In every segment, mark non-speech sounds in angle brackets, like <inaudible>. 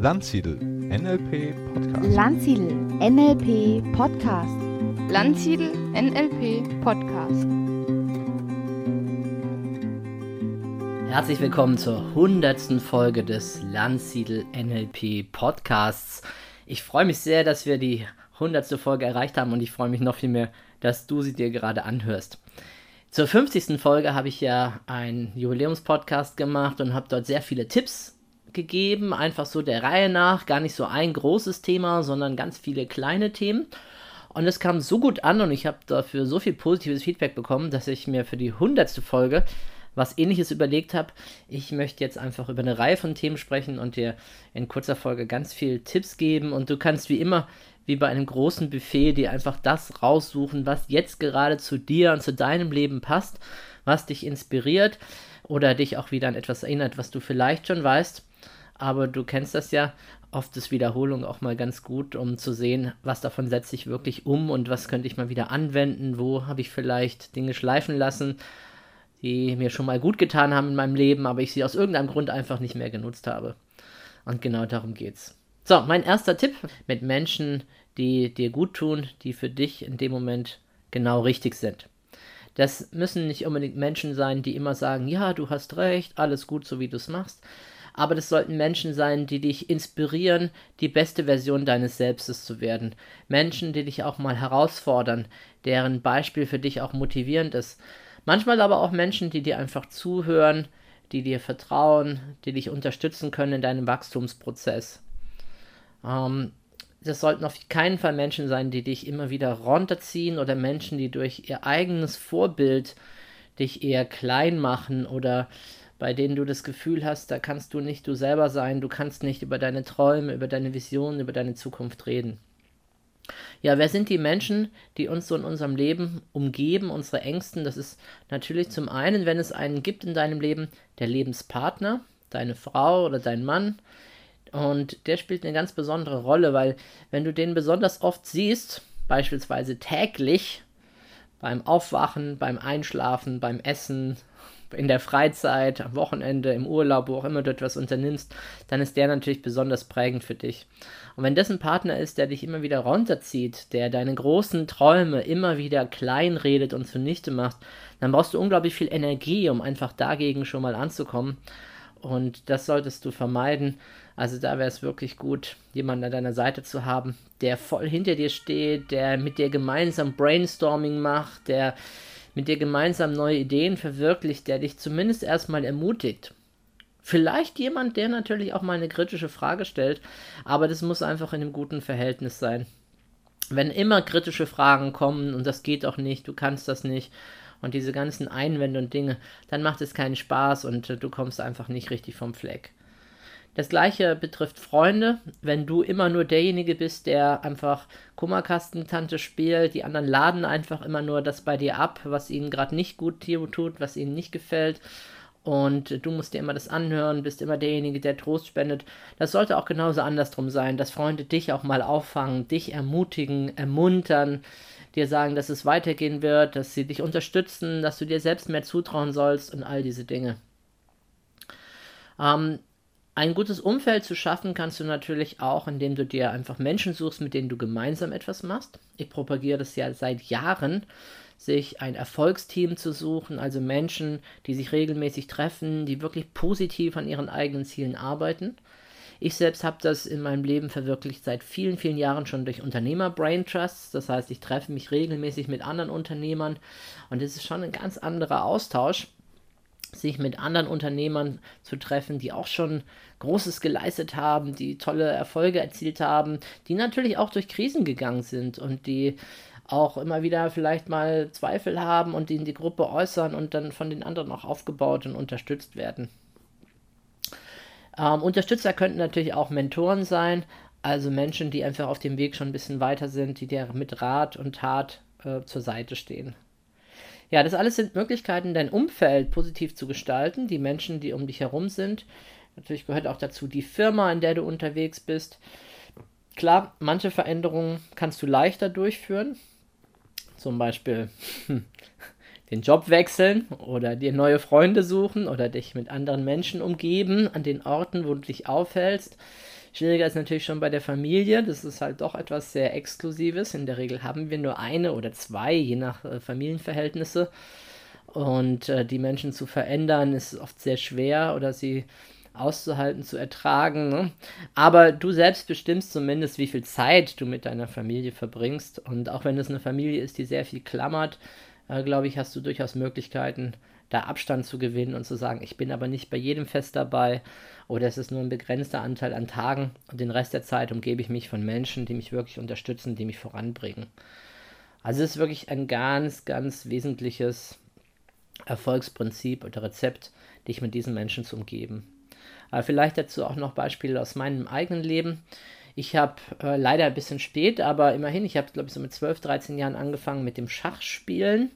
Landsiedel NLP Podcast. Landsiedel NLP Podcast. Landsiedel NLP Podcast. Herzlich willkommen zur hundertsten Folge des Landsiedel NLP Podcasts. Ich freue mich sehr, dass wir die hundertste Folge erreicht haben und ich freue mich noch viel mehr, dass du sie dir gerade anhörst. Zur 50. Folge habe ich ja einen Jubiläumspodcast gemacht und habe dort sehr viele Tipps gegeben, einfach so der Reihe nach, gar nicht so ein großes Thema, sondern ganz viele kleine Themen. Und es kam so gut an und ich habe dafür so viel positives Feedback bekommen, dass ich mir für die hundertste Folge was ähnliches überlegt habe. Ich möchte jetzt einfach über eine Reihe von Themen sprechen und dir in kurzer Folge ganz viel Tipps geben. Und du kannst wie immer, wie bei einem großen Buffet, dir einfach das raussuchen, was jetzt gerade zu dir und zu deinem Leben passt, was dich inspiriert oder dich auch wieder an etwas erinnert, was du vielleicht schon weißt aber du kennst das ja, oft ist Wiederholung auch mal ganz gut, um zu sehen, was davon setze ich wirklich um und was könnte ich mal wieder anwenden, wo habe ich vielleicht Dinge schleifen lassen, die mir schon mal gut getan haben in meinem Leben, aber ich sie aus irgendeinem Grund einfach nicht mehr genutzt habe. Und genau darum geht's. So, mein erster Tipp mit Menschen, die dir gut tun, die für dich in dem Moment genau richtig sind. Das müssen nicht unbedingt Menschen sein, die immer sagen, ja, du hast recht, alles gut, so wie du es machst, aber das sollten Menschen sein, die dich inspirieren, die beste Version deines Selbstes zu werden. Menschen, die dich auch mal herausfordern, deren Beispiel für dich auch motivierend ist. Manchmal aber auch Menschen, die dir einfach zuhören, die dir vertrauen, die dich unterstützen können in deinem Wachstumsprozess. Ähm, das sollten auf keinen Fall Menschen sein, die dich immer wieder runterziehen oder Menschen, die durch ihr eigenes Vorbild dich eher klein machen oder bei denen du das Gefühl hast, da kannst du nicht du selber sein, du kannst nicht über deine Träume, über deine Visionen, über deine Zukunft reden. Ja, wer sind die Menschen, die uns so in unserem Leben umgeben, unsere Ängsten? Das ist natürlich zum einen, wenn es einen gibt in deinem Leben, der Lebenspartner, deine Frau oder dein Mann. Und der spielt eine ganz besondere Rolle, weil wenn du den besonders oft siehst, beispielsweise täglich, beim Aufwachen, beim Einschlafen, beim Essen, in der Freizeit, am Wochenende, im Urlaub, wo auch immer du etwas unternimmst, dann ist der natürlich besonders prägend für dich. Und wenn das ein Partner ist, der dich immer wieder runterzieht, der deine großen Träume immer wieder kleinredet und zunichte macht, dann brauchst du unglaublich viel Energie, um einfach dagegen schon mal anzukommen. Und das solltest du vermeiden. Also da wäre es wirklich gut, jemanden an deiner Seite zu haben, der voll hinter dir steht, der mit dir gemeinsam Brainstorming macht, der mit dir gemeinsam neue Ideen verwirklicht, der dich zumindest erstmal ermutigt. Vielleicht jemand, der natürlich auch mal eine kritische Frage stellt, aber das muss einfach in einem guten Verhältnis sein. Wenn immer kritische Fragen kommen und das geht auch nicht, du kannst das nicht und diese ganzen Einwände und Dinge, dann macht es keinen Spaß und äh, du kommst einfach nicht richtig vom Fleck. Das gleiche betrifft Freunde. Wenn du immer nur derjenige bist, der einfach Kummerkastentante spielt, die anderen laden einfach immer nur das bei dir ab, was ihnen gerade nicht gut tut, was ihnen nicht gefällt. Und du musst dir immer das anhören, bist immer derjenige, der Trost spendet. Das sollte auch genauso andersrum sein, dass Freunde dich auch mal auffangen, dich ermutigen, ermuntern, dir sagen, dass es weitergehen wird, dass sie dich unterstützen, dass du dir selbst mehr zutrauen sollst und all diese Dinge. Ähm, ein gutes Umfeld zu schaffen kannst du natürlich auch, indem du dir einfach Menschen suchst, mit denen du gemeinsam etwas machst. Ich propagiere das ja seit Jahren, sich ein Erfolgsteam zu suchen, also Menschen, die sich regelmäßig treffen, die wirklich positiv an ihren eigenen Zielen arbeiten. Ich selbst habe das in meinem Leben verwirklicht seit vielen, vielen Jahren schon durch Unternehmer Brain Trusts. Das heißt, ich treffe mich regelmäßig mit anderen Unternehmern und es ist schon ein ganz anderer Austausch sich mit anderen Unternehmern zu treffen, die auch schon Großes geleistet haben, die tolle Erfolge erzielt haben, die natürlich auch durch Krisen gegangen sind und die auch immer wieder vielleicht mal Zweifel haben und die in die Gruppe äußern und dann von den anderen auch aufgebaut und unterstützt werden. Ähm, Unterstützer könnten natürlich auch Mentoren sein, also Menschen, die einfach auf dem Weg schon ein bisschen weiter sind, die dir mit Rat und Tat äh, zur Seite stehen. Ja, das alles sind Möglichkeiten, dein Umfeld positiv zu gestalten, die Menschen, die um dich herum sind. Natürlich gehört auch dazu die Firma, in der du unterwegs bist. Klar, manche Veränderungen kannst du leichter durchführen. Zum Beispiel hm, den Job wechseln oder dir neue Freunde suchen oder dich mit anderen Menschen umgeben an den Orten, wo du dich aufhältst. Schwieriger ist natürlich schon bei der Familie. Das ist halt doch etwas sehr Exklusives. In der Regel haben wir nur eine oder zwei, je nach äh, Familienverhältnisse. Und äh, die Menschen zu verändern ist oft sehr schwer oder sie auszuhalten, zu ertragen. Ne? Aber du selbst bestimmst zumindest, wie viel Zeit du mit deiner Familie verbringst. Und auch wenn es eine Familie ist, die sehr viel klammert, äh, glaube ich, hast du durchaus Möglichkeiten, da Abstand zu gewinnen und zu sagen, ich bin aber nicht bei jedem Fest dabei oder es ist nur ein begrenzter Anteil an Tagen und den Rest der Zeit umgebe ich mich von Menschen, die mich wirklich unterstützen, die mich voranbringen. Also es ist wirklich ein ganz, ganz wesentliches Erfolgsprinzip oder Rezept, dich mit diesen Menschen zu umgeben. Aber vielleicht dazu auch noch Beispiele aus meinem eigenen Leben. Ich habe äh, leider ein bisschen spät, aber immerhin, ich habe, glaube ich, so mit 12, 13 Jahren angefangen mit dem Schachspielen.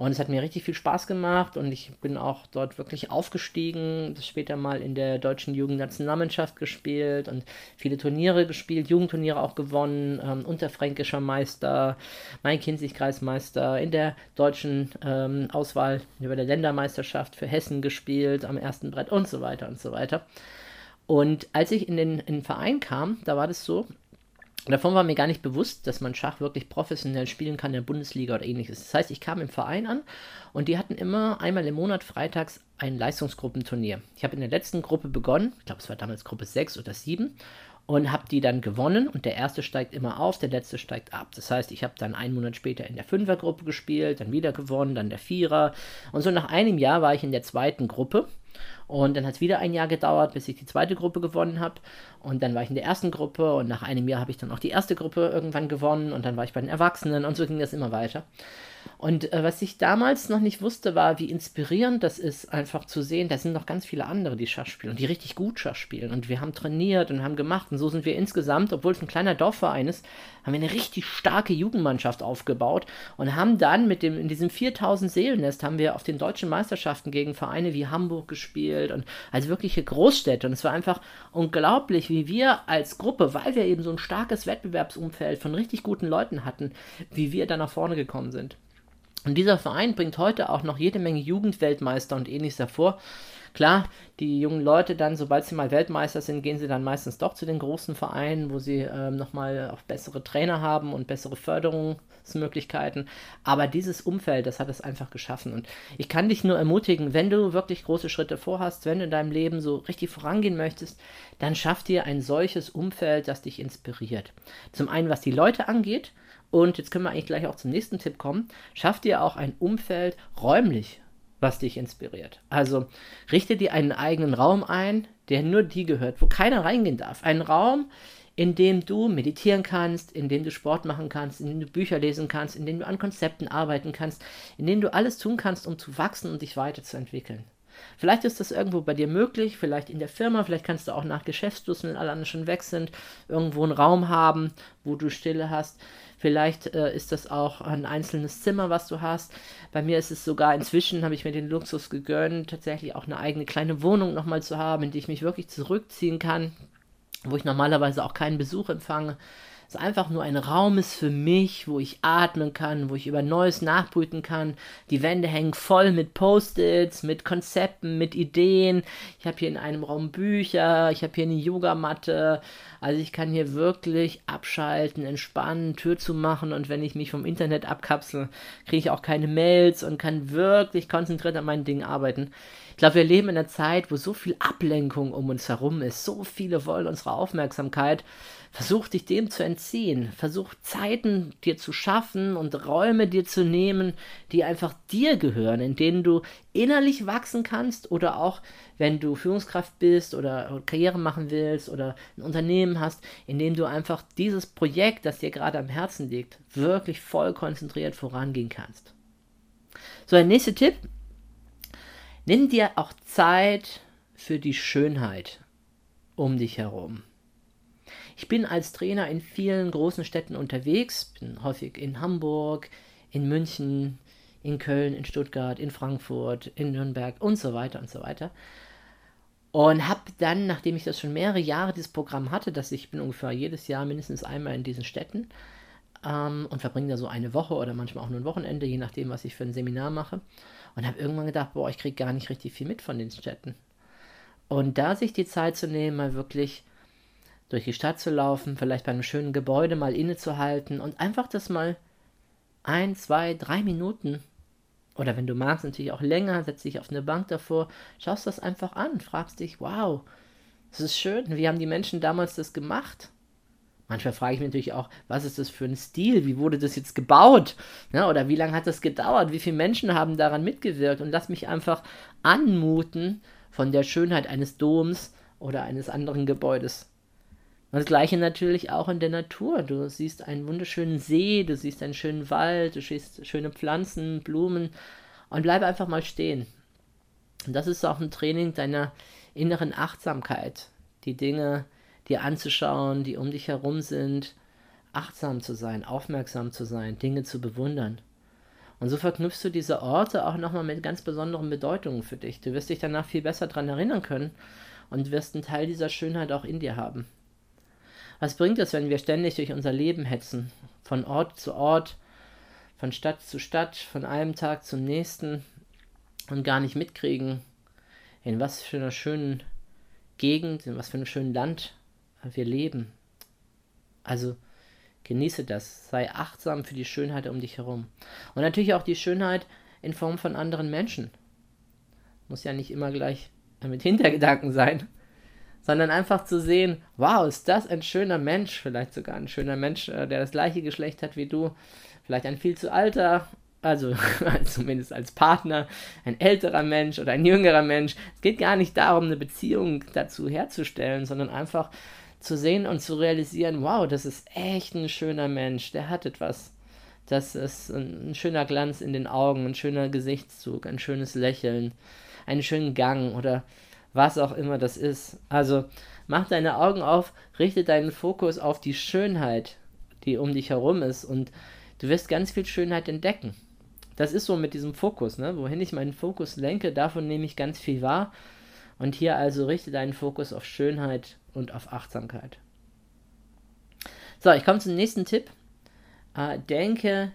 Und es hat mir richtig viel Spaß gemacht und ich bin auch dort wirklich aufgestiegen, später mal in der deutschen Jugendnationalmannschaft gespielt und viele Turniere gespielt, Jugendturniere auch gewonnen, ähm, unterfränkischer Meister, Main-Kinzig-Kreismeister, in der deutschen ähm, Auswahl über der Ländermeisterschaft für Hessen gespielt, am ersten Brett und so weiter und so weiter. Und als ich in den, in den Verein kam, da war das so, Davon war mir gar nicht bewusst, dass man Schach wirklich professionell spielen kann in der Bundesliga oder ähnliches. Das heißt, ich kam im Verein an und die hatten immer einmal im Monat freitags ein Leistungsgruppenturnier. Ich habe in der letzten Gruppe begonnen, ich glaube, es war damals Gruppe 6 oder 7, und habe die dann gewonnen und der erste steigt immer auf, der letzte steigt ab. Das heißt, ich habe dann einen Monat später in der Fünfergruppe gespielt, dann wieder gewonnen, dann der Vierer und so nach einem Jahr war ich in der zweiten Gruppe und dann hat es wieder ein Jahr gedauert, bis ich die zweite Gruppe gewonnen habe. Und dann war ich in der ersten Gruppe und nach einem Jahr habe ich dann auch die erste Gruppe irgendwann gewonnen und dann war ich bei den Erwachsenen und so ging das immer weiter. Und äh, was ich damals noch nicht wusste, war, wie inspirierend das ist, einfach zu sehen, da sind noch ganz viele andere, die Schach spielen und die richtig gut Schach spielen. Und wir haben trainiert und haben gemacht. Und so sind wir insgesamt, obwohl es ein kleiner Dorfverein ist, haben wir eine richtig starke Jugendmannschaft aufgebaut und haben dann mit dem, in diesem 4000 Seelennest haben wir auf den deutschen Meisterschaften gegen Vereine wie Hamburg gespielt und als wirkliche Großstädte. Und es war einfach unglaublich, wie wir als Gruppe, weil wir eben so ein starkes Wettbewerbsumfeld von richtig guten Leuten hatten, wie wir da nach vorne gekommen sind. Und dieser Verein bringt heute auch noch jede Menge Jugendweltmeister und ähnliches hervor. Klar, die jungen Leute dann, sobald sie mal Weltmeister sind, gehen sie dann meistens doch zu den großen Vereinen, wo sie ähm, nochmal auch bessere Trainer haben und bessere Förderungsmöglichkeiten. Aber dieses Umfeld, das hat es einfach geschaffen. Und ich kann dich nur ermutigen, wenn du wirklich große Schritte vorhast, wenn du in deinem Leben so richtig vorangehen möchtest, dann schaff dir ein solches Umfeld, das dich inspiriert. Zum einen, was die Leute angeht, und jetzt können wir eigentlich gleich auch zum nächsten Tipp kommen. Schaff dir auch ein Umfeld räumlich, was dich inspiriert. Also richte dir einen eigenen Raum ein, der nur dir gehört, wo keiner reingehen darf. Ein Raum, in dem du meditieren kannst, in dem du Sport machen kannst, in dem du Bücher lesen kannst, in dem du an Konzepten arbeiten kannst, in dem du alles tun kannst, um zu wachsen und dich weiterzuentwickeln. Vielleicht ist das irgendwo bei dir möglich, vielleicht in der Firma, vielleicht kannst du auch nach Geschäftsschluss, wenn alle anderen schon weg sind, irgendwo einen Raum haben, wo du Stille hast. Vielleicht äh, ist das auch ein einzelnes Zimmer, was du hast. Bei mir ist es sogar inzwischen, habe ich mir den Luxus gegönnt, tatsächlich auch eine eigene kleine Wohnung nochmal zu haben, in die ich mich wirklich zurückziehen kann, wo ich normalerweise auch keinen Besuch empfange es einfach nur ein Raum ist für mich, wo ich atmen kann, wo ich über Neues nachbrüten kann. Die Wände hängen voll mit Post-its, mit Konzepten, mit Ideen. Ich habe hier in einem Raum Bücher, ich habe hier eine Yogamatte. Also ich kann hier wirklich abschalten, entspannen, Tür zu machen und wenn ich mich vom Internet abkapsel, kriege ich auch keine Mails und kann wirklich konzentriert an meinen Dingen arbeiten. Ich glaube, wir leben in einer Zeit, wo so viel Ablenkung um uns herum ist. So viele wollen unsere Aufmerksamkeit. Versuch dich dem zu entziehen. Versuch Zeiten dir zu schaffen und Räume dir zu nehmen, die einfach dir gehören, in denen du innerlich wachsen kannst oder auch, wenn du Führungskraft bist oder Karriere machen willst oder ein Unternehmen hast, in dem du einfach dieses Projekt, das dir gerade am Herzen liegt, wirklich voll konzentriert vorangehen kannst. So, der nächste Tipp. Nimm dir auch Zeit für die Schönheit um dich herum. Ich bin als Trainer in vielen großen Städten unterwegs, bin häufig in Hamburg, in München, in Köln, in Stuttgart, in Frankfurt, in Nürnberg und so weiter und so weiter. Und habe dann, nachdem ich das schon mehrere Jahre dieses Programm hatte, dass ich bin ungefähr jedes Jahr mindestens einmal in diesen Städten ähm, und verbringe da so eine Woche oder manchmal auch nur ein Wochenende, je nachdem, was ich für ein Seminar mache. Und habe irgendwann gedacht, boah, ich kriege gar nicht richtig viel mit von den Städten. Und da sich die Zeit zu nehmen, mal wirklich durch die Stadt zu laufen, vielleicht bei einem schönen Gebäude mal innezuhalten und einfach das mal ein, zwei, drei Minuten oder wenn du magst, natürlich auch länger, setz dich auf eine Bank davor, schaust das einfach an, fragst dich, wow, das ist schön, wie haben die Menschen damals das gemacht? Manchmal frage ich mich natürlich auch, was ist das für ein Stil? Wie wurde das jetzt gebaut? Ja, oder wie lange hat das gedauert? Wie viele Menschen haben daran mitgewirkt? Und lass mich einfach anmuten von der Schönheit eines Doms oder eines anderen Gebäudes. Und das gleiche natürlich auch in der Natur. Du siehst einen wunderschönen See, du siehst einen schönen Wald, du siehst schöne Pflanzen, Blumen und bleib einfach mal stehen. Und das ist auch ein Training deiner inneren Achtsamkeit, die Dinge dir anzuschauen, die um dich herum sind, achtsam zu sein, aufmerksam zu sein, Dinge zu bewundern. Und so verknüpfst du diese Orte auch nochmal mit ganz besonderen Bedeutungen für dich. Du wirst dich danach viel besser daran erinnern können und wirst einen Teil dieser Schönheit auch in dir haben. Was bringt es, wenn wir ständig durch unser Leben hetzen, von Ort zu Ort, von Stadt zu Stadt, von einem Tag zum nächsten und gar nicht mitkriegen, in was für einer schönen Gegend, in was für einem schönen Land wir leben. Also genieße das, sei achtsam für die Schönheit um dich herum. Und natürlich auch die Schönheit in Form von anderen Menschen. Muss ja nicht immer gleich mit Hintergedanken sein, sondern einfach zu sehen, wow, ist das ein schöner Mensch, vielleicht sogar ein schöner Mensch, äh, der das gleiche Geschlecht hat wie du, vielleicht ein viel zu alter, also <laughs> zumindest als Partner, ein älterer Mensch oder ein jüngerer Mensch. Es geht gar nicht darum, eine Beziehung dazu herzustellen, sondern einfach zu sehen und zu realisieren, wow, das ist echt ein schöner Mensch, der hat etwas. Das ist ein, ein schöner Glanz in den Augen, ein schöner Gesichtszug, ein schönes Lächeln, einen schönen Gang oder was auch immer das ist. Also mach deine Augen auf, richte deinen Fokus auf die Schönheit, die um dich herum ist und du wirst ganz viel Schönheit entdecken. Das ist so mit diesem Fokus, ne? wohin ich meinen Fokus lenke, davon nehme ich ganz viel wahr. Und hier also richte deinen Fokus auf Schönheit und auf Achtsamkeit. So, ich komme zum nächsten Tipp. Äh, denke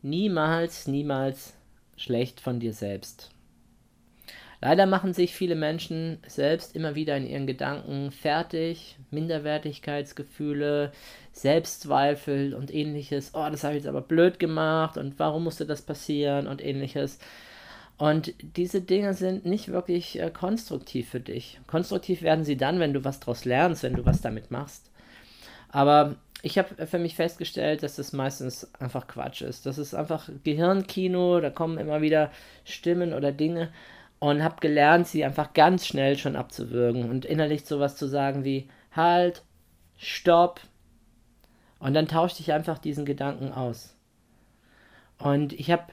niemals, niemals schlecht von dir selbst. Leider machen sich viele Menschen selbst immer wieder in ihren Gedanken fertig, Minderwertigkeitsgefühle, Selbstzweifel und ähnliches. Oh, das habe ich jetzt aber blöd gemacht und warum musste das passieren und ähnliches. Und diese Dinge sind nicht wirklich äh, konstruktiv für dich. Konstruktiv werden sie dann, wenn du was daraus lernst, wenn du was damit machst. Aber ich habe für mich festgestellt, dass das meistens einfach Quatsch ist. Das ist einfach Gehirnkino, da kommen immer wieder Stimmen oder Dinge und habe gelernt, sie einfach ganz schnell schon abzuwürgen und innerlich sowas zu sagen wie halt, stopp. Und dann tauschte ich einfach diesen Gedanken aus. Und ich habe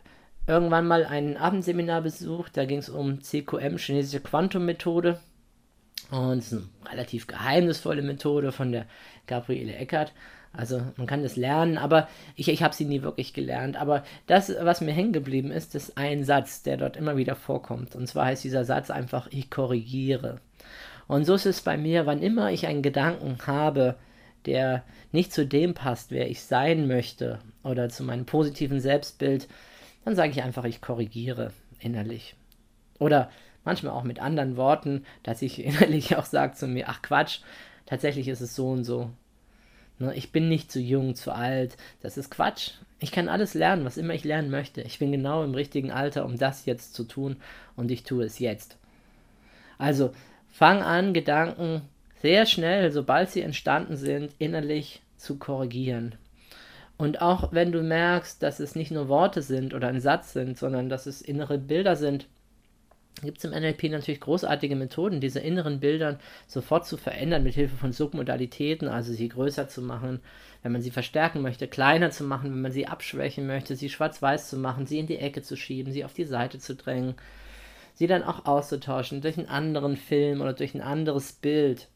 irgendwann mal ein Abendseminar besucht, da ging es um CQM, chinesische Quantum-Methode. Und es ist eine relativ geheimnisvolle Methode von der Gabriele Eckert. Also man kann das lernen, aber ich, ich habe sie nie wirklich gelernt. Aber das, was mir hängen geblieben ist, ist ein Satz, der dort immer wieder vorkommt. Und zwar heißt dieser Satz einfach, ich korrigiere. Und so ist es bei mir, wann immer ich einen Gedanken habe, der nicht zu dem passt, wer ich sein möchte, oder zu meinem positiven Selbstbild, dann sage ich einfach, ich korrigiere innerlich. Oder manchmal auch mit anderen Worten, dass ich <laughs> innerlich auch sage zu mir, ach Quatsch, tatsächlich ist es so und so. Ne, ich bin nicht zu jung, zu alt, das ist Quatsch. Ich kann alles lernen, was immer ich lernen möchte. Ich bin genau im richtigen Alter, um das jetzt zu tun und ich tue es jetzt. Also fang an, Gedanken sehr schnell, sobald sie entstanden sind, innerlich zu korrigieren. Und auch wenn du merkst, dass es nicht nur Worte sind oder ein Satz sind, sondern dass es innere Bilder sind, gibt es im NLP natürlich großartige Methoden, diese inneren Bilder sofort zu verändern mit Hilfe von Submodalitäten, also sie größer zu machen, wenn man sie verstärken möchte, kleiner zu machen, wenn man sie abschwächen möchte, sie schwarz-weiß zu machen, sie in die Ecke zu schieben, sie auf die Seite zu drängen, sie dann auch auszutauschen durch einen anderen Film oder durch ein anderes Bild.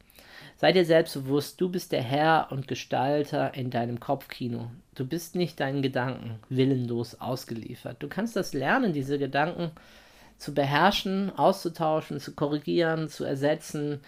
Sei dir selbstbewusst, du bist der Herr und Gestalter in deinem Kopfkino. Du bist nicht deinen Gedanken willenlos ausgeliefert. Du kannst das lernen, diese Gedanken zu beherrschen, auszutauschen, zu korrigieren, zu ersetzen,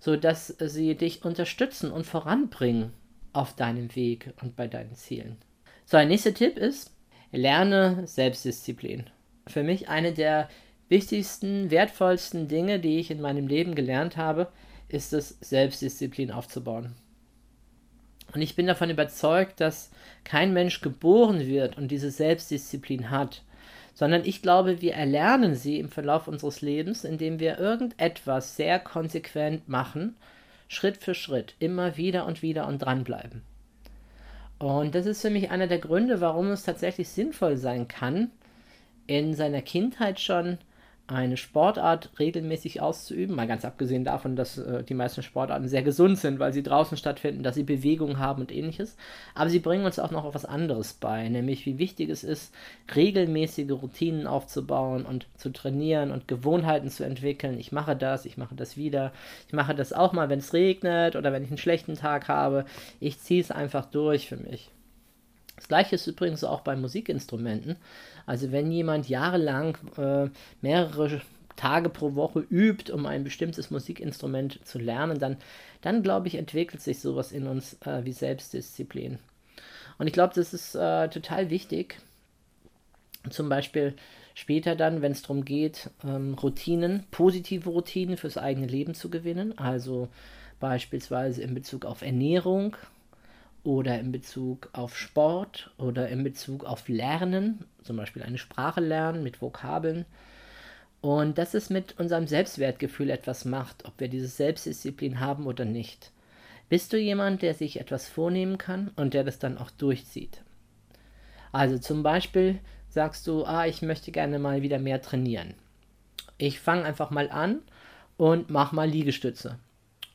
sodass sie dich unterstützen und voranbringen auf deinem Weg und bei deinen Zielen. So, ein nächster Tipp ist, lerne Selbstdisziplin. Für mich eine der wichtigsten, wertvollsten Dinge, die ich in meinem Leben gelernt habe, ist es, Selbstdisziplin aufzubauen. Und ich bin davon überzeugt, dass kein Mensch geboren wird und diese Selbstdisziplin hat, sondern ich glaube, wir erlernen sie im Verlauf unseres Lebens, indem wir irgendetwas sehr konsequent machen, Schritt für Schritt, immer wieder und wieder und dranbleiben. Und das ist für mich einer der Gründe, warum es tatsächlich sinnvoll sein kann, in seiner Kindheit schon eine Sportart regelmäßig auszuüben, mal ganz abgesehen davon, dass äh, die meisten Sportarten sehr gesund sind, weil sie draußen stattfinden, dass sie Bewegung haben und ähnliches. Aber sie bringen uns auch noch etwas anderes bei, nämlich wie wichtig es ist, regelmäßige Routinen aufzubauen und zu trainieren und Gewohnheiten zu entwickeln. Ich mache das, ich mache das wieder, ich mache das auch mal, wenn es regnet oder wenn ich einen schlechten Tag habe. Ich ziehe es einfach durch für mich. Das gleiche ist übrigens auch bei Musikinstrumenten. Also wenn jemand jahrelang äh, mehrere Tage pro Woche übt, um ein bestimmtes Musikinstrument zu lernen, dann, dann glaube ich, entwickelt sich sowas in uns äh, wie Selbstdisziplin. Und ich glaube, das ist äh, total wichtig. Zum Beispiel später dann, wenn es darum geht, ähm, Routinen, positive Routinen fürs eigene Leben zu gewinnen. Also beispielsweise in Bezug auf Ernährung, oder in Bezug auf Sport oder in Bezug auf Lernen, zum Beispiel eine Sprache lernen mit Vokabeln. Und dass es mit unserem Selbstwertgefühl etwas macht, ob wir diese Selbstdisziplin haben oder nicht. Bist du jemand, der sich etwas vornehmen kann und der das dann auch durchzieht? Also zum Beispiel sagst du, ah, ich möchte gerne mal wieder mehr trainieren. Ich fange einfach mal an und mach mal Liegestütze.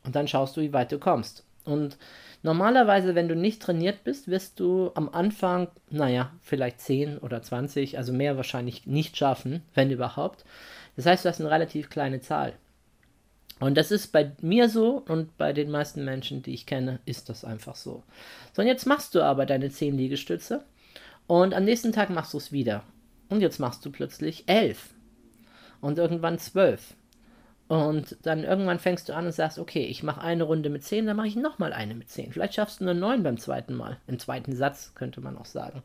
Und dann schaust du, wie weit du kommst. Und Normalerweise, wenn du nicht trainiert bist, wirst du am Anfang, naja, vielleicht 10 oder 20, also mehr wahrscheinlich nicht schaffen, wenn überhaupt. Das heißt, du hast eine relativ kleine Zahl. Und das ist bei mir so und bei den meisten Menschen, die ich kenne, ist das einfach so. So, und jetzt machst du aber deine 10 Liegestütze und am nächsten Tag machst du es wieder. Und jetzt machst du plötzlich 11 und irgendwann 12 und dann irgendwann fängst du an und sagst, okay, ich mache eine Runde mit 10, dann mache ich nochmal eine mit 10. Vielleicht schaffst du eine 9 beim zweiten Mal. Im zweiten Satz könnte man auch sagen.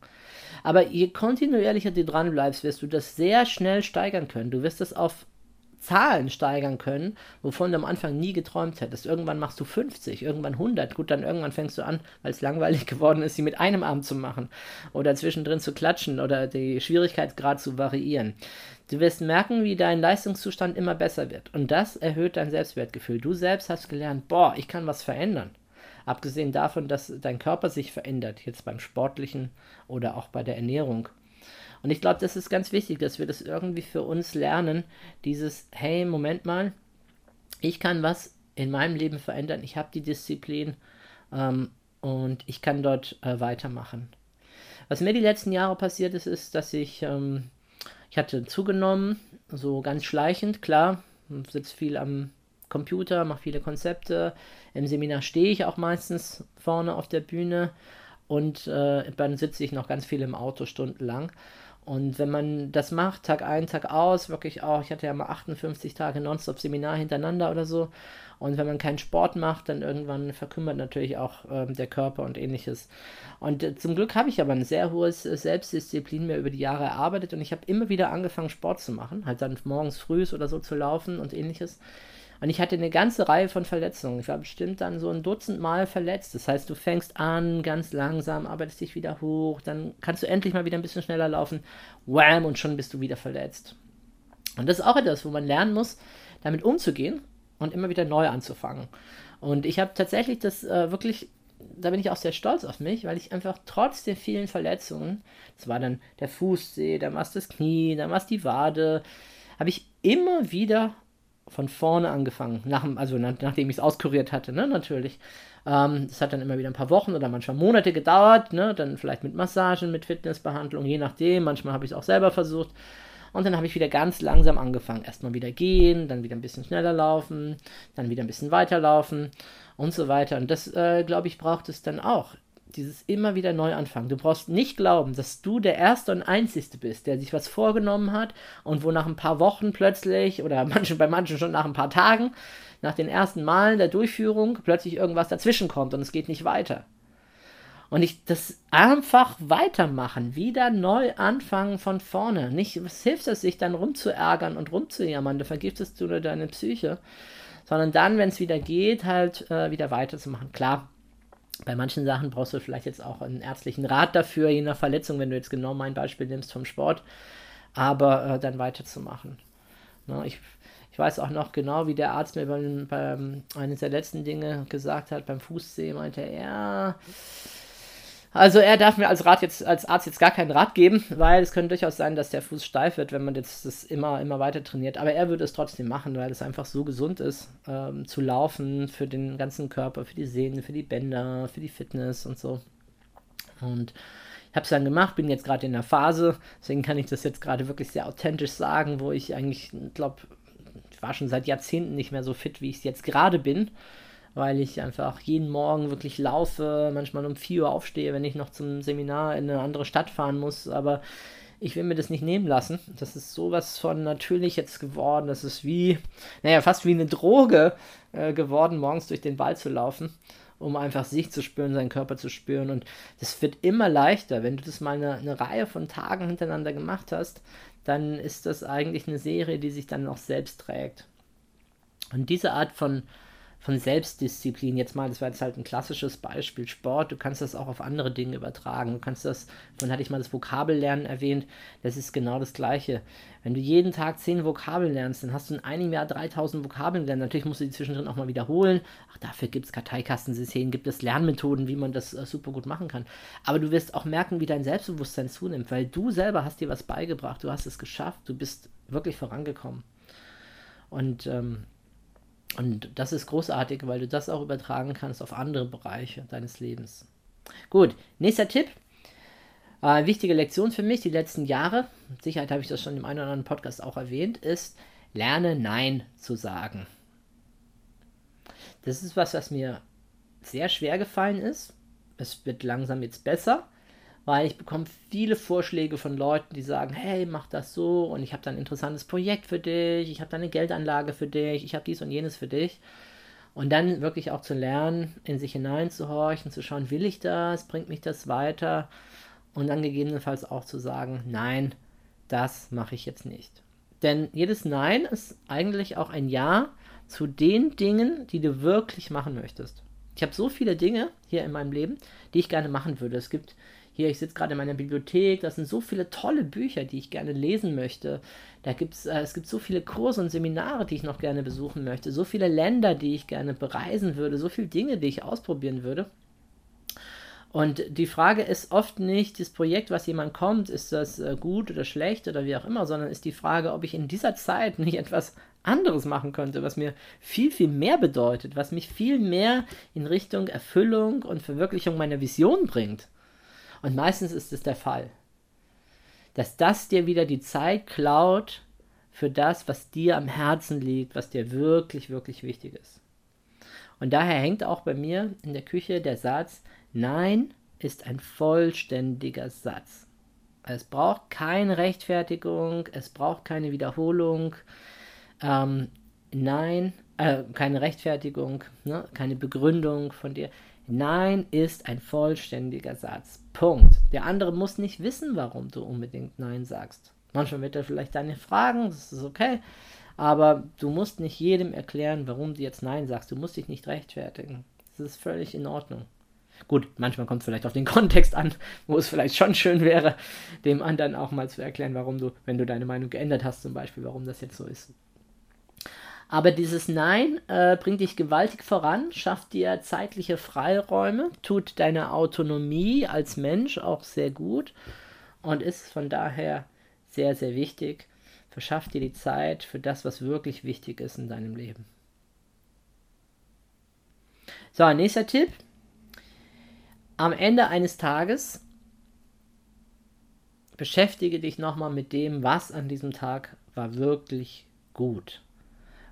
Aber je kontinuierlicher du dran bleibst, wirst du das sehr schnell steigern können. Du wirst es auf Zahlen steigern können, wovon du am Anfang nie geträumt hättest. Irgendwann machst du 50, irgendwann 100. Gut, dann irgendwann fängst du an, weil es langweilig <laughs> geworden ist, sie mit einem Arm zu machen oder zwischendrin zu klatschen oder die Schwierigkeitsgrad zu variieren. Du wirst merken, wie dein Leistungszustand immer besser wird. Und das erhöht dein Selbstwertgefühl. Du selbst hast gelernt, boah, ich kann was verändern. Abgesehen davon, dass dein Körper sich verändert, jetzt beim Sportlichen oder auch bei der Ernährung. Und ich glaube, das ist ganz wichtig, dass wir das irgendwie für uns lernen. Dieses, hey, Moment mal, ich kann was in meinem Leben verändern. Ich habe die Disziplin ähm, und ich kann dort äh, weitermachen. Was mir die letzten Jahre passiert ist, ist, dass ich, ähm, ich hatte zugenommen, so ganz schleichend, klar, sitze viel am Computer, mache viele Konzepte. Im Seminar stehe ich auch meistens vorne auf der Bühne und äh, dann sitze ich noch ganz viel im Auto stundenlang. Und wenn man das macht, Tag ein, Tag aus, wirklich auch, ich hatte ja mal 58 Tage Nonstop-Seminar hintereinander oder so. Und wenn man keinen Sport macht, dann irgendwann verkümmert natürlich auch ähm, der Körper und ähnliches. Und äh, zum Glück habe ich aber ein sehr hohes äh, Selbstdisziplin mir über die Jahre erarbeitet und ich habe immer wieder angefangen, Sport zu machen. Halt dann morgens früh oder so zu laufen und ähnliches. Und ich hatte eine ganze Reihe von Verletzungen. Ich war bestimmt dann so ein Dutzend Mal verletzt. Das heißt, du fängst an, ganz langsam, arbeitest dich wieder hoch, dann kannst du endlich mal wieder ein bisschen schneller laufen. Wham, und schon bist du wieder verletzt. Und das ist auch etwas, wo man lernen muss, damit umzugehen und immer wieder neu anzufangen. Und ich habe tatsächlich das äh, wirklich, da bin ich auch sehr stolz auf mich, weil ich einfach trotz der vielen Verletzungen, das war dann der Fußsee, dann war es das Knie, dann war es die Wade, habe ich immer wieder von vorne angefangen, nach, also nach, nachdem ich es auskuriert hatte, ne, natürlich. Ähm, hat dann immer wieder ein paar Wochen oder manchmal Monate gedauert, ne, dann vielleicht mit Massagen, mit Fitnessbehandlung, je nachdem. Manchmal habe ich es auch selber versucht. Und dann habe ich wieder ganz langsam angefangen. Erstmal wieder gehen, dann wieder ein bisschen schneller laufen, dann wieder ein bisschen weiterlaufen und so weiter. Und das, äh, glaube ich, braucht es dann auch dieses immer wieder neu anfangen. Du brauchst nicht glauben, dass du der Erste und Einzigste bist, der sich was vorgenommen hat und wo nach ein paar Wochen plötzlich oder <laughs> manchen, bei manchen schon nach ein paar Tagen, nach den ersten Malen der Durchführung plötzlich irgendwas dazwischen kommt und es geht nicht weiter. Und ich das einfach weitermachen, wieder neu anfangen von vorne. Nicht, was hilft es, sich dann rumzuärgern und rumzujammern? Da vergiftest du nur deine Psyche. Sondern dann, wenn es wieder geht, halt äh, wieder weiterzumachen. Klar, Bei manchen Sachen brauchst du vielleicht jetzt auch einen ärztlichen Rat dafür, je nach Verletzung, wenn du jetzt genau mein Beispiel nimmst vom Sport, aber äh, dann weiterzumachen. Ne, ich, ich weiß auch noch genau, wie der Arzt mir beim, beim eines der letzten Dinge gesagt hat, beim Fußzeh, meinte er, ja, also er darf mir als Rat jetzt, als Arzt jetzt gar keinen Rat geben, weil es könnte durchaus sein, dass der Fuß steif wird, wenn man jetzt das immer, immer weiter trainiert. Aber er würde es trotzdem machen, weil es einfach so gesund ist, ähm, zu laufen für den ganzen Körper, für die Sehnen, für die Bänder, für die Fitness und so. Und ich habe es dann gemacht, bin jetzt gerade in der Phase, deswegen kann ich das jetzt gerade wirklich sehr authentisch sagen, wo ich eigentlich, glaube, ich war schon seit Jahrzehnten nicht mehr so fit, wie ich es jetzt gerade bin weil ich einfach jeden Morgen wirklich laufe, manchmal um 4 Uhr aufstehe, wenn ich noch zum Seminar in eine andere Stadt fahren muss, aber ich will mir das nicht nehmen lassen. Das ist sowas von natürlich jetzt geworden. Das ist wie, naja, fast wie eine Droge äh, geworden, morgens durch den Wald zu laufen, um einfach sich zu spüren, seinen Körper zu spüren. Und das wird immer leichter. Wenn du das mal eine, eine Reihe von Tagen hintereinander gemacht hast, dann ist das eigentlich eine Serie, die sich dann auch selbst trägt. Und diese Art von von Selbstdisziplin. Jetzt mal, das war jetzt halt ein klassisches Beispiel Sport. Du kannst das auch auf andere Dinge übertragen. Du kannst das, vorhin hatte ich mal das Vokabellernen erwähnt, das ist genau das Gleiche. Wenn du jeden Tag zehn Vokabeln lernst, dann hast du in einem Jahr 3000 Vokabeln gelernt. Natürlich musst du die zwischendrin auch mal wiederholen. Ach, dafür gibt es Karteikastensysteme, gibt es Lernmethoden, wie man das äh, super gut machen kann. Aber du wirst auch merken, wie dein Selbstbewusstsein zunimmt, weil du selber hast dir was beigebracht, du hast es geschafft, du bist wirklich vorangekommen. Und ähm, und das ist großartig, weil du das auch übertragen kannst auf andere Bereiche deines Lebens. Gut, nächster Tipp. Äh, wichtige Lektion für mich die letzten Jahre, mit Sicherheit habe ich das schon im einen oder anderen Podcast auch erwähnt, ist, lerne Nein zu sagen. Das ist was, was mir sehr schwer gefallen ist. Es wird langsam jetzt besser weil ich bekomme viele Vorschläge von Leuten, die sagen, hey, mach das so und ich habe da ein interessantes Projekt für dich, ich habe da eine Geldanlage für dich, ich habe dies und jenes für dich. Und dann wirklich auch zu lernen, in sich hineinzuhorchen, zu schauen, will ich das, bringt mich das weiter und dann gegebenenfalls auch zu sagen, nein, das mache ich jetzt nicht. Denn jedes Nein ist eigentlich auch ein Ja zu den Dingen, die du wirklich machen möchtest. Ich habe so viele Dinge hier in meinem Leben, die ich gerne machen würde. Es gibt hier, ich sitze gerade in meiner Bibliothek, das sind so viele tolle Bücher, die ich gerne lesen möchte. Da gibt's, äh, es gibt so viele Kurse und Seminare, die ich noch gerne besuchen möchte, so viele Länder, die ich gerne bereisen würde, so viele Dinge, die ich ausprobieren würde. Und die Frage ist oft nicht, das Projekt, was jemand kommt, ist das äh, gut oder schlecht oder wie auch immer, sondern ist die Frage, ob ich in dieser Zeit nicht etwas anderes machen könnte, was mir viel, viel mehr bedeutet, was mich viel mehr in Richtung Erfüllung und Verwirklichung meiner Vision bringt. Und meistens ist es der Fall. Dass das dir wieder die Zeit klaut für das, was dir am Herzen liegt, was dir wirklich, wirklich wichtig ist. Und daher hängt auch bei mir in der Küche der Satz, Nein ist ein vollständiger Satz. Es braucht keine Rechtfertigung, es braucht keine Wiederholung. Ähm, nein, äh, keine Rechtfertigung, ne, keine Begründung von dir. Nein ist ein vollständiger Satz. Punkt. Der andere muss nicht wissen, warum du unbedingt Nein sagst. Manchmal wird er vielleicht deine fragen, das ist okay. Aber du musst nicht jedem erklären, warum du jetzt Nein sagst. Du musst dich nicht rechtfertigen. Das ist völlig in Ordnung. Gut, manchmal kommt es vielleicht auf den Kontext an, wo es vielleicht schon schön wäre, dem anderen auch mal zu erklären, warum du, wenn du deine Meinung geändert hast, zum Beispiel, warum das jetzt so ist. Aber dieses Nein äh, bringt dich gewaltig voran, schafft dir zeitliche Freiräume, tut deine Autonomie als Mensch auch sehr gut und ist von daher sehr, sehr wichtig. Verschafft dir die Zeit für das, was wirklich wichtig ist in deinem Leben. So, nächster Tipp. Am Ende eines Tages beschäftige dich nochmal mit dem, was an diesem Tag war wirklich gut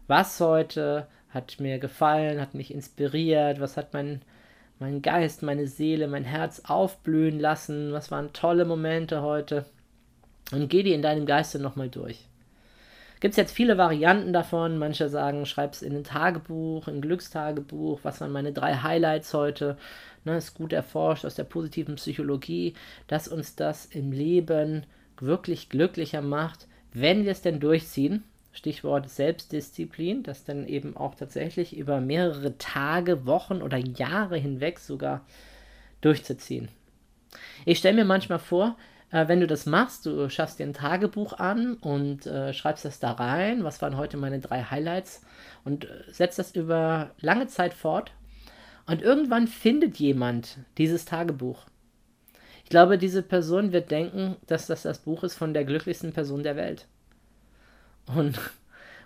was heute hat mir gefallen, hat mich inspiriert, was hat mein, mein Geist, meine Seele, mein Herz aufblühen lassen, was waren tolle Momente heute. Und geh die in deinem Geiste nochmal durch. Gibt es jetzt viele Varianten davon. Manche sagen, schreib es in ein Tagebuch, in ein Glückstagebuch. Was waren meine drei Highlights heute? Ne, ist gut erforscht aus der positiven Psychologie, dass uns das im Leben wirklich glücklicher macht, wenn wir es denn durchziehen Stichwort Selbstdisziplin, das dann eben auch tatsächlich über mehrere Tage, Wochen oder Jahre hinweg sogar durchzuziehen. Ich stelle mir manchmal vor, äh, wenn du das machst, du schaffst dir ein Tagebuch an und äh, schreibst das da rein, was waren heute meine drei Highlights und äh, setzt das über lange Zeit fort und irgendwann findet jemand dieses Tagebuch. Ich glaube, diese Person wird denken, dass das das Buch ist von der glücklichsten Person der Welt. Und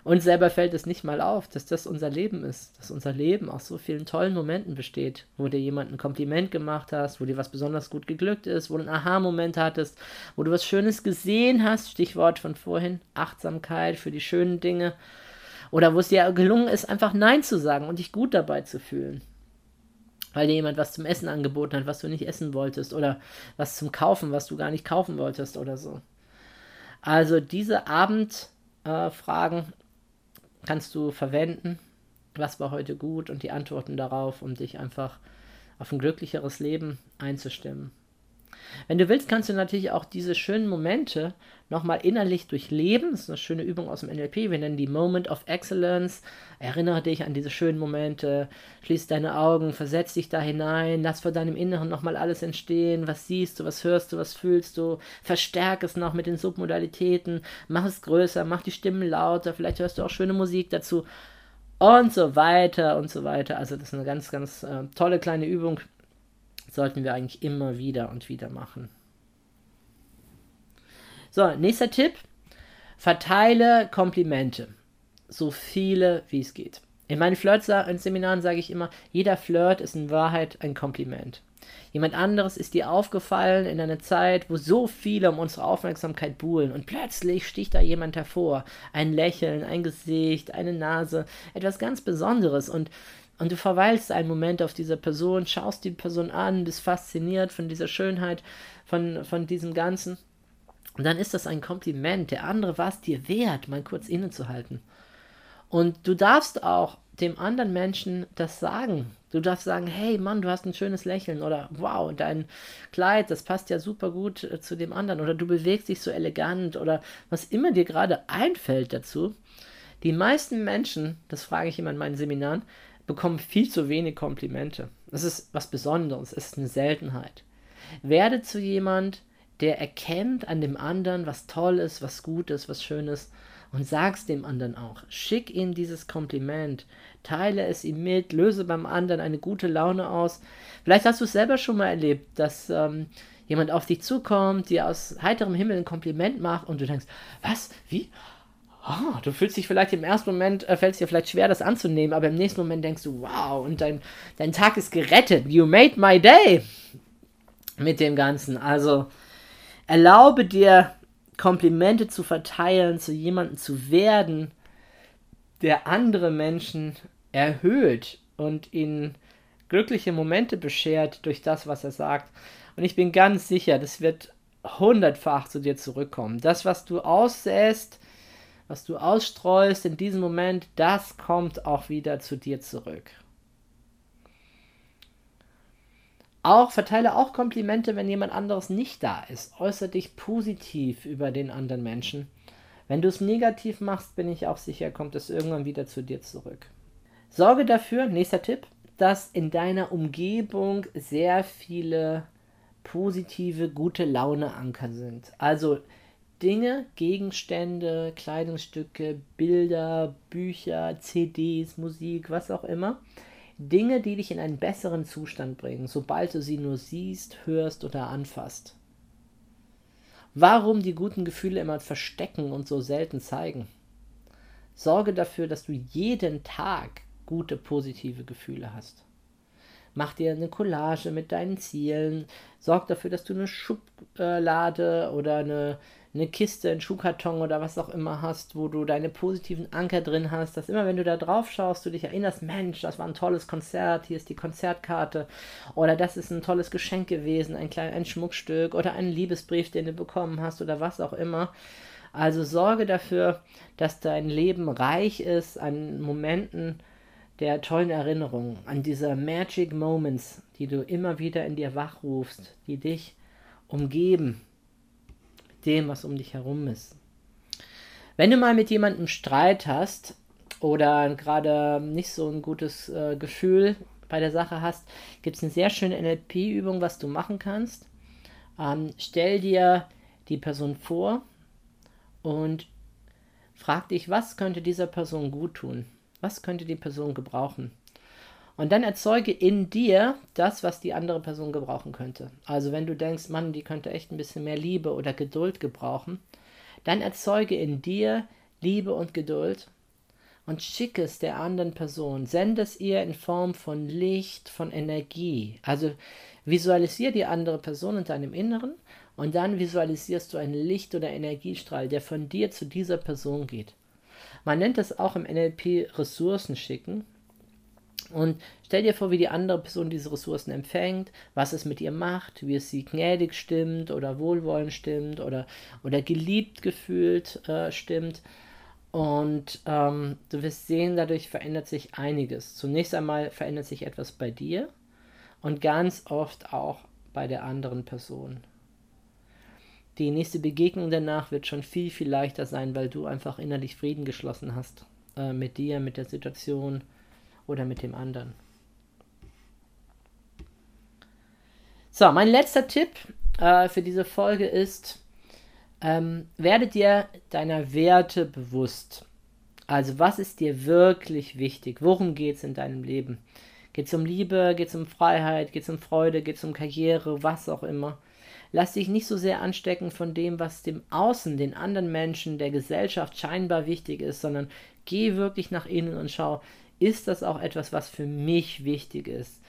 uns selber fällt es nicht mal auf, dass das unser Leben ist, dass unser Leben aus so vielen tollen Momenten besteht, wo dir jemand ein Kompliment gemacht hast, wo dir was besonders gut geglückt ist, wo du einen Aha-Moment hattest, wo du was Schönes gesehen hast, Stichwort von vorhin, Achtsamkeit für die schönen Dinge, oder wo es dir gelungen ist, einfach Nein zu sagen und dich gut dabei zu fühlen. Weil dir jemand was zum Essen angeboten hat, was du nicht essen wolltest, oder was zum Kaufen, was du gar nicht kaufen wolltest oder so. Also diese Abendfragen äh, kannst du verwenden. Was war heute gut und die Antworten darauf, um dich einfach auf ein glücklicheres Leben einzustimmen. Wenn du willst, kannst du natürlich auch diese schönen Momente nochmal innerlich durchleben. Das ist eine schöne Übung aus dem NLP. Wir nennen die Moment of Excellence. Erinnere dich an diese schönen Momente. Schließ deine Augen, versetz dich da hinein. Lass vor deinem Inneren nochmal alles entstehen. Was siehst du, was hörst du, was fühlst du. Verstärk es noch mit den Submodalitäten. Mach es größer, mach die Stimmen lauter. Vielleicht hörst du auch schöne Musik dazu. Und so weiter und so weiter. Also, das ist eine ganz, ganz äh, tolle kleine Übung sollten wir eigentlich immer wieder und wieder machen. So, nächster Tipp. Verteile Komplimente. So viele wie es geht. In meinen Flirt-Seminaren sage ich immer, jeder Flirt ist in Wahrheit ein Kompliment. Jemand anderes ist dir aufgefallen in einer Zeit, wo so viele um unsere Aufmerksamkeit buhlen und plötzlich sticht da jemand hervor. Ein Lächeln, ein Gesicht, eine Nase, etwas ganz Besonderes und und du verweilst einen Moment auf dieser Person, schaust die Person an, bist fasziniert von dieser Schönheit, von, von diesem Ganzen. Und dann ist das ein Kompliment. Der andere war es dir wert, mal kurz innezuhalten. Und du darfst auch dem anderen Menschen das sagen. Du darfst sagen, hey Mann, du hast ein schönes Lächeln oder wow, dein Kleid, das passt ja super gut äh, zu dem anderen oder du bewegst dich so elegant oder was immer dir gerade einfällt dazu. Die meisten Menschen, das frage ich immer in meinen Seminaren, bekommen viel zu wenig Komplimente. Das ist was Besonderes, es ist eine Seltenheit. Werde zu jemand, der erkennt an dem anderen, was toll ist, was gut ist, was schön ist und sag's dem anderen auch. Schick ihm dieses Kompliment, teile es ihm mit, löse beim anderen eine gute Laune aus. Vielleicht hast du es selber schon mal erlebt, dass ähm, jemand auf dich zukommt, dir aus heiterem Himmel ein Kompliment macht und du denkst, was, wie? Oh, du fühlst dich vielleicht im ersten Moment, äh, fällt es dir vielleicht schwer, das anzunehmen, aber im nächsten Moment denkst du, wow, und dein, dein Tag ist gerettet. You made my day. Mit dem Ganzen. Also, erlaube dir, Komplimente zu verteilen, zu jemandem zu werden, der andere Menschen erhöht und ihnen glückliche Momente beschert durch das, was er sagt. Und ich bin ganz sicher, das wird hundertfach zu dir zurückkommen. Das, was du aussäst, was du ausstreust in diesem Moment, das kommt auch wieder zu dir zurück. Auch verteile auch Komplimente, wenn jemand anderes nicht da ist. Äußere dich positiv über den anderen Menschen. Wenn du es negativ machst, bin ich auch sicher, kommt es irgendwann wieder zu dir zurück. Sorge dafür, nächster Tipp, dass in deiner Umgebung sehr viele positive, gute Laune Anker sind. Also Dinge, Gegenstände, Kleidungsstücke, Bilder, Bücher, CDs, Musik, was auch immer. Dinge, die dich in einen besseren Zustand bringen, sobald du sie nur siehst, hörst oder anfasst. Warum die guten Gefühle immer verstecken und so selten zeigen? Sorge dafür, dass du jeden Tag gute, positive Gefühle hast. Mach dir eine Collage mit deinen Zielen. Sorg dafür, dass du eine Schublade oder eine eine Kiste, einen Schuhkarton oder was auch immer hast, wo du deine positiven Anker drin hast, dass immer wenn du da drauf schaust, du dich erinnerst, Mensch, das war ein tolles Konzert, hier ist die Konzertkarte oder das ist ein tolles Geschenk gewesen, ein kleines ein Schmuckstück oder ein Liebesbrief, den du bekommen hast oder was auch immer. Also sorge dafür, dass dein Leben reich ist an Momenten der tollen Erinnerungen, an diese Magic Moments, die du immer wieder in dir wachrufst, die dich umgeben dem, was um dich herum ist. Wenn du mal mit jemandem Streit hast oder gerade nicht so ein gutes äh, Gefühl bei der Sache hast, gibt es eine sehr schöne NLP-Übung, was du machen kannst. Ähm, stell dir die Person vor und frag dich, was könnte dieser Person gut tun? Was könnte die Person gebrauchen? Und dann erzeuge in dir das, was die andere Person gebrauchen könnte. Also wenn du denkst, Mann, die könnte echt ein bisschen mehr Liebe oder Geduld gebrauchen, dann erzeuge in dir Liebe und Geduld und schicke es der anderen Person. Sende es ihr in Form von Licht, von Energie. Also visualisiere die andere Person in deinem Inneren und dann visualisierst du einen Licht- oder Energiestrahl, der von dir zu dieser Person geht. Man nennt das auch im NLP Ressourcen schicken. Und stell dir vor, wie die andere Person diese Ressourcen empfängt, was es mit ihr macht, wie es sie gnädig stimmt oder wohlwollend stimmt oder, oder geliebt gefühlt äh, stimmt. Und ähm, du wirst sehen, dadurch verändert sich einiges. Zunächst einmal verändert sich etwas bei dir und ganz oft auch bei der anderen Person. Die nächste Begegnung danach wird schon viel, viel leichter sein, weil du einfach innerlich Frieden geschlossen hast äh, mit dir, mit der Situation oder mit dem anderen. So, mein letzter Tipp äh, für diese Folge ist, ähm, werde dir deiner Werte bewusst. Also was ist dir wirklich wichtig? Worum geht es in deinem Leben? Geht es um Liebe? Geht es um Freiheit? Geht es um Freude? Geht es um Karriere? Was auch immer. Lass dich nicht so sehr anstecken von dem, was dem Außen, den anderen Menschen, der Gesellschaft scheinbar wichtig ist, sondern geh wirklich nach innen und schau, ist das auch etwas, was für mich wichtig ist?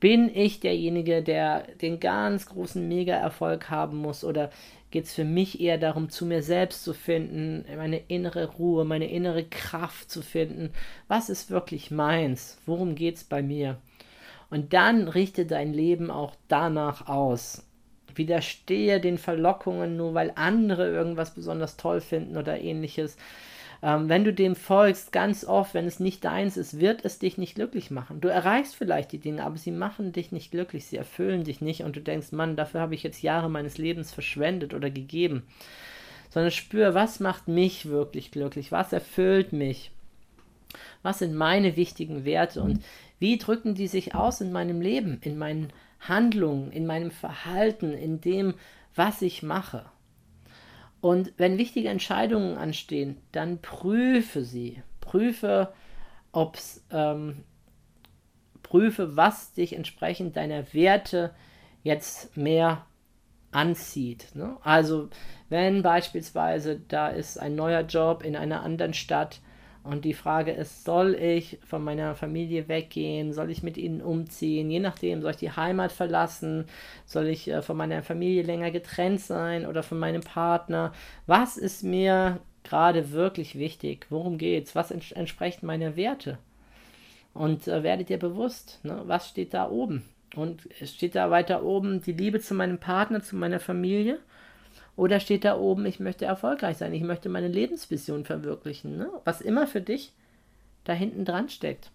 Bin ich derjenige, der den ganz großen Mega-Erfolg haben muss? Oder geht es für mich eher darum, zu mir selbst zu finden, meine innere Ruhe, meine innere Kraft zu finden? Was ist wirklich meins? Worum geht es bei mir? Und dann richte dein Leben auch danach aus. Widerstehe den Verlockungen nur, weil andere irgendwas besonders toll finden oder ähnliches. Ähm, wenn du dem folgst, ganz oft, wenn es nicht deins ist, wird es dich nicht glücklich machen. Du erreichst vielleicht die Dinge, aber sie machen dich nicht glücklich, sie erfüllen dich nicht und du denkst, Mann, dafür habe ich jetzt Jahre meines Lebens verschwendet oder gegeben. Sondern spür, was macht mich wirklich glücklich, was erfüllt mich, was sind meine wichtigen Werte und wie drücken die sich aus in meinem Leben, in meinen Handlungen, in meinem Verhalten, in dem, was ich mache. Und wenn wichtige Entscheidungen anstehen, dann prüfe sie. Prüfe, ob's, ähm, prüfe, was dich entsprechend deiner Werte jetzt mehr anzieht. Ne? Also wenn beispielsweise da ist ein neuer Job in einer anderen Stadt, und die Frage ist, soll ich von meiner Familie weggehen? Soll ich mit ihnen umziehen? Je nachdem, soll ich die Heimat verlassen? Soll ich äh, von meiner Familie länger getrennt sein oder von meinem Partner? Was ist mir gerade wirklich wichtig? Worum geht's? Was ents entspricht meiner Werte? Und äh, werdet ihr bewusst, ne? was steht da oben? Und steht da weiter oben die Liebe zu meinem Partner, zu meiner Familie? Oder steht da oben, ich möchte erfolgreich sein, ich möchte meine Lebensvision verwirklichen, ne? was immer für dich da hinten dran steckt.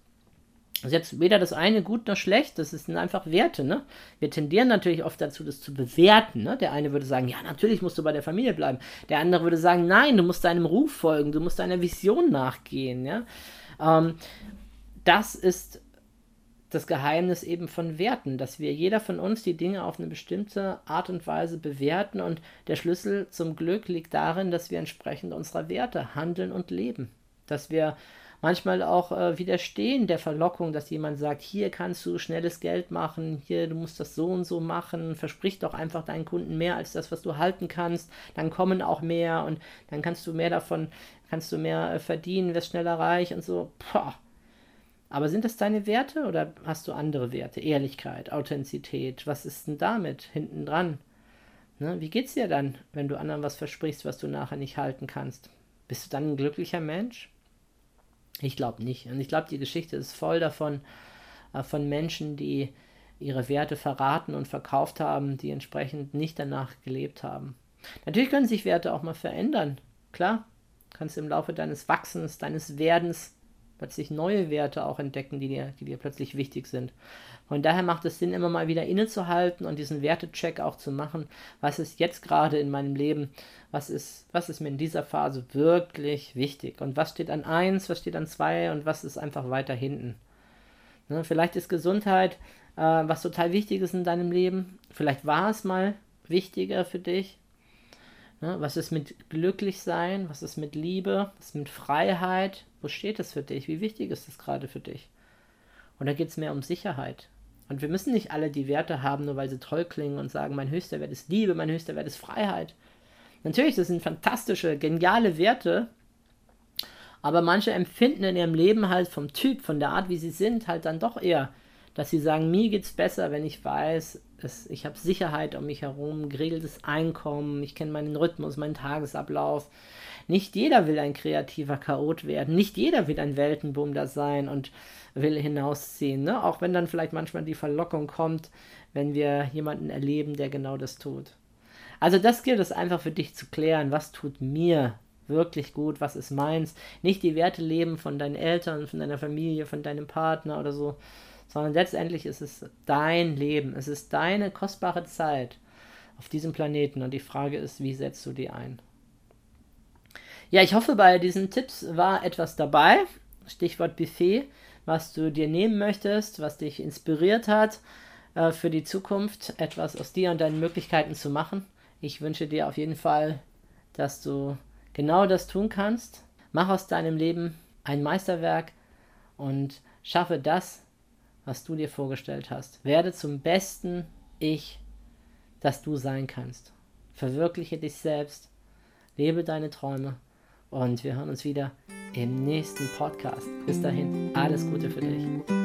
Ist jetzt weder das eine gut noch schlecht, das sind einfach Werte. Ne? Wir tendieren natürlich oft dazu, das zu bewerten. Ne? Der eine würde sagen, ja, natürlich musst du bei der Familie bleiben. Der andere würde sagen, nein, du musst deinem Ruf folgen, du musst deiner Vision nachgehen. Ja? Ähm, das ist das Geheimnis eben von Werten, dass wir jeder von uns die Dinge auf eine bestimmte Art und Weise bewerten und der Schlüssel zum Glück liegt darin, dass wir entsprechend unserer Werte handeln und leben. Dass wir manchmal auch äh, widerstehen der Verlockung, dass jemand sagt, hier kannst du schnelles Geld machen, hier du musst das so und so machen, versprich doch einfach deinen Kunden mehr als das, was du halten kannst, dann kommen auch mehr und dann kannst du mehr davon, kannst du mehr äh, verdienen, wirst schneller reich und so. Poh aber sind das deine Werte oder hast du andere Werte? Ehrlichkeit, Authentizität, was ist denn damit hinten dran? Ne? Wie geht's dir dann, wenn du anderen was versprichst, was du nachher nicht halten kannst? Bist du dann ein glücklicher Mensch? Ich glaube nicht. Und ich glaube, die Geschichte ist voll davon, äh, von Menschen, die ihre Werte verraten und verkauft haben, die entsprechend nicht danach gelebt haben. Natürlich können sich Werte auch mal verändern. Klar, kannst du im Laufe deines Wachsens, deines Werdens plötzlich neue Werte auch entdecken, die dir, die dir plötzlich wichtig sind. Von daher macht es Sinn, immer mal wieder innezuhalten und diesen Wertecheck auch zu machen. Was ist jetzt gerade in meinem Leben? Was ist, was ist mir in dieser Phase wirklich wichtig? Und was steht an 1, was steht an 2 und was ist einfach weiter hinten? Ne, vielleicht ist Gesundheit äh, was total wichtig ist in deinem Leben. Vielleicht war es mal wichtiger für dich. Ne, was ist mit Glücklichsein? Was ist mit Liebe? Was ist mit Freiheit? Wo steht es für dich? Wie wichtig ist es gerade für dich? Und da geht es mehr um Sicherheit. Und wir müssen nicht alle die Werte haben, nur weil sie toll klingen und sagen, mein höchster Wert ist Liebe, mein höchster Wert ist Freiheit. Natürlich, das sind fantastische, geniale Werte, aber manche empfinden in ihrem Leben halt vom Typ, von der Art, wie sie sind, halt dann doch eher, dass sie sagen, mir geht es besser, wenn ich weiß, es, ich habe Sicherheit um mich herum, geregeltes Einkommen, ich kenne meinen Rhythmus, meinen Tagesablauf. Nicht jeder will ein kreativer Chaot werden, nicht jeder will ein Weltenbummler sein und will hinausziehen, ne? auch wenn dann vielleicht manchmal die Verlockung kommt, wenn wir jemanden erleben, der genau das tut. Also das gilt es einfach für dich zu klären, was tut mir wirklich gut, was ist meins. Nicht die Werte leben von deinen Eltern, von deiner Familie, von deinem Partner oder so, sondern letztendlich ist es dein Leben, es ist deine kostbare Zeit auf diesem Planeten und die Frage ist, wie setzt du die ein? Ja, ich hoffe, bei diesen Tipps war etwas dabei. Stichwort Buffet, was du dir nehmen möchtest, was dich inspiriert hat, äh, für die Zukunft etwas aus dir und deinen Möglichkeiten zu machen. Ich wünsche dir auf jeden Fall, dass du genau das tun kannst. Mach aus deinem Leben ein Meisterwerk und schaffe das, was du dir vorgestellt hast. Werde zum besten Ich, das du sein kannst. Verwirkliche dich selbst, lebe deine Träume und wir hören uns wieder im nächsten Podcast. Bis dahin, alles Gute für dich.